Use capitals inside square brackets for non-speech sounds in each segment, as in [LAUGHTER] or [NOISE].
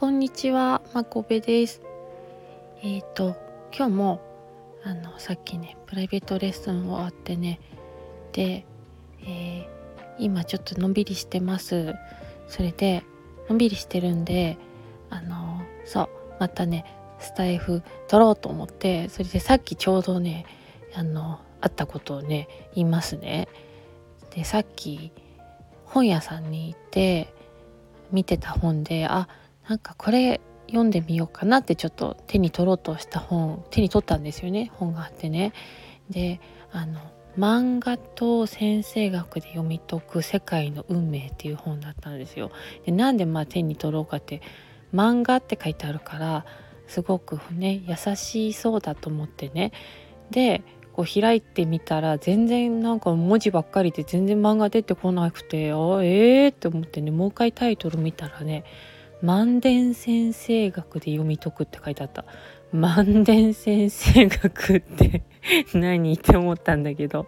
こんにちは、まこべです。えっ、ー、と今日もあのさっきねプライベートレッスン終わってねで、えー、今ちょっとのんびりしてます。それでのんびりしてるんであのそうまたねスタイフ撮ろうと思ってそれでさっきちょうどねあのあったことをね言いますね。でさっき本屋さんに行って見てた本であなんかこれ読んでみようかなってちょっと手に取ろうとした本手に取ったんですよね本があってね。であの漫画と先生学で読み解く世界の運命っていう本だったんですよ。でなんでまあ手に取ろうかって漫画って書いてあるからすごくね優しそうだと思ってねでこう開いてみたら全然なんか文字ばっかりで全然漫画出てこなくてあええー、って思ってねもう一回タイトル見たらね「万伝先生学で読み解く」って書いてあった。万伝先生学って [LAUGHS] 何？って思ったんだけど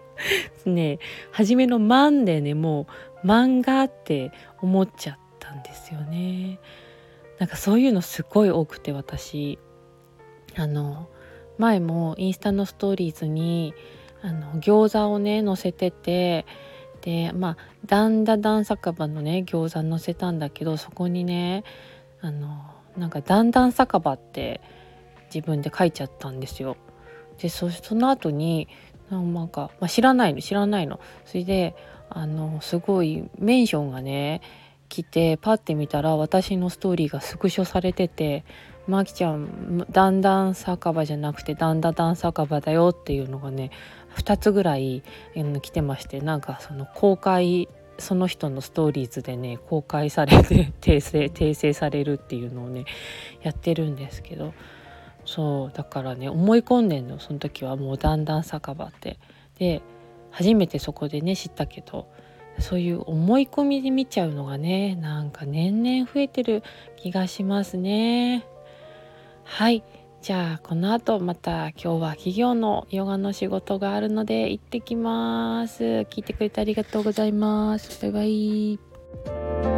ね初めの「万」でねもう漫画って思っちゃったんですよね。なんかそういうのすごい多くて私あの前もインスタのストーリーズにあの餃子をね載せててでまあだんだん酒場のね餃子載せたんだけどそこにねあのなんかだんだん酒場って自分で書いちゃったんですよ。でその後になんか、まあ、知らないの知らないの。それであのすごいメンションがね来てパッて見たら私のストーリーがスクショされててマキちゃんだんだん酒場じゃなくてだんだん酒場だよっていうのがね2つぐらい、来てましてなんかその公開その人のストーリーズでね公開されて [LAUGHS] 訂正訂正されるっていうのをねやってるんですけどそうだからね思い込んでんのその時はもうだんだん酒場って。で初めてそこでね知ったけどそういう思い込みで見ちゃうのがねなんか年々増えてる気がしますね。はいじゃあこの後また今日は企業のヨガの仕事があるので行ってきます。聞いてくれてありがとうございます。バイバイ。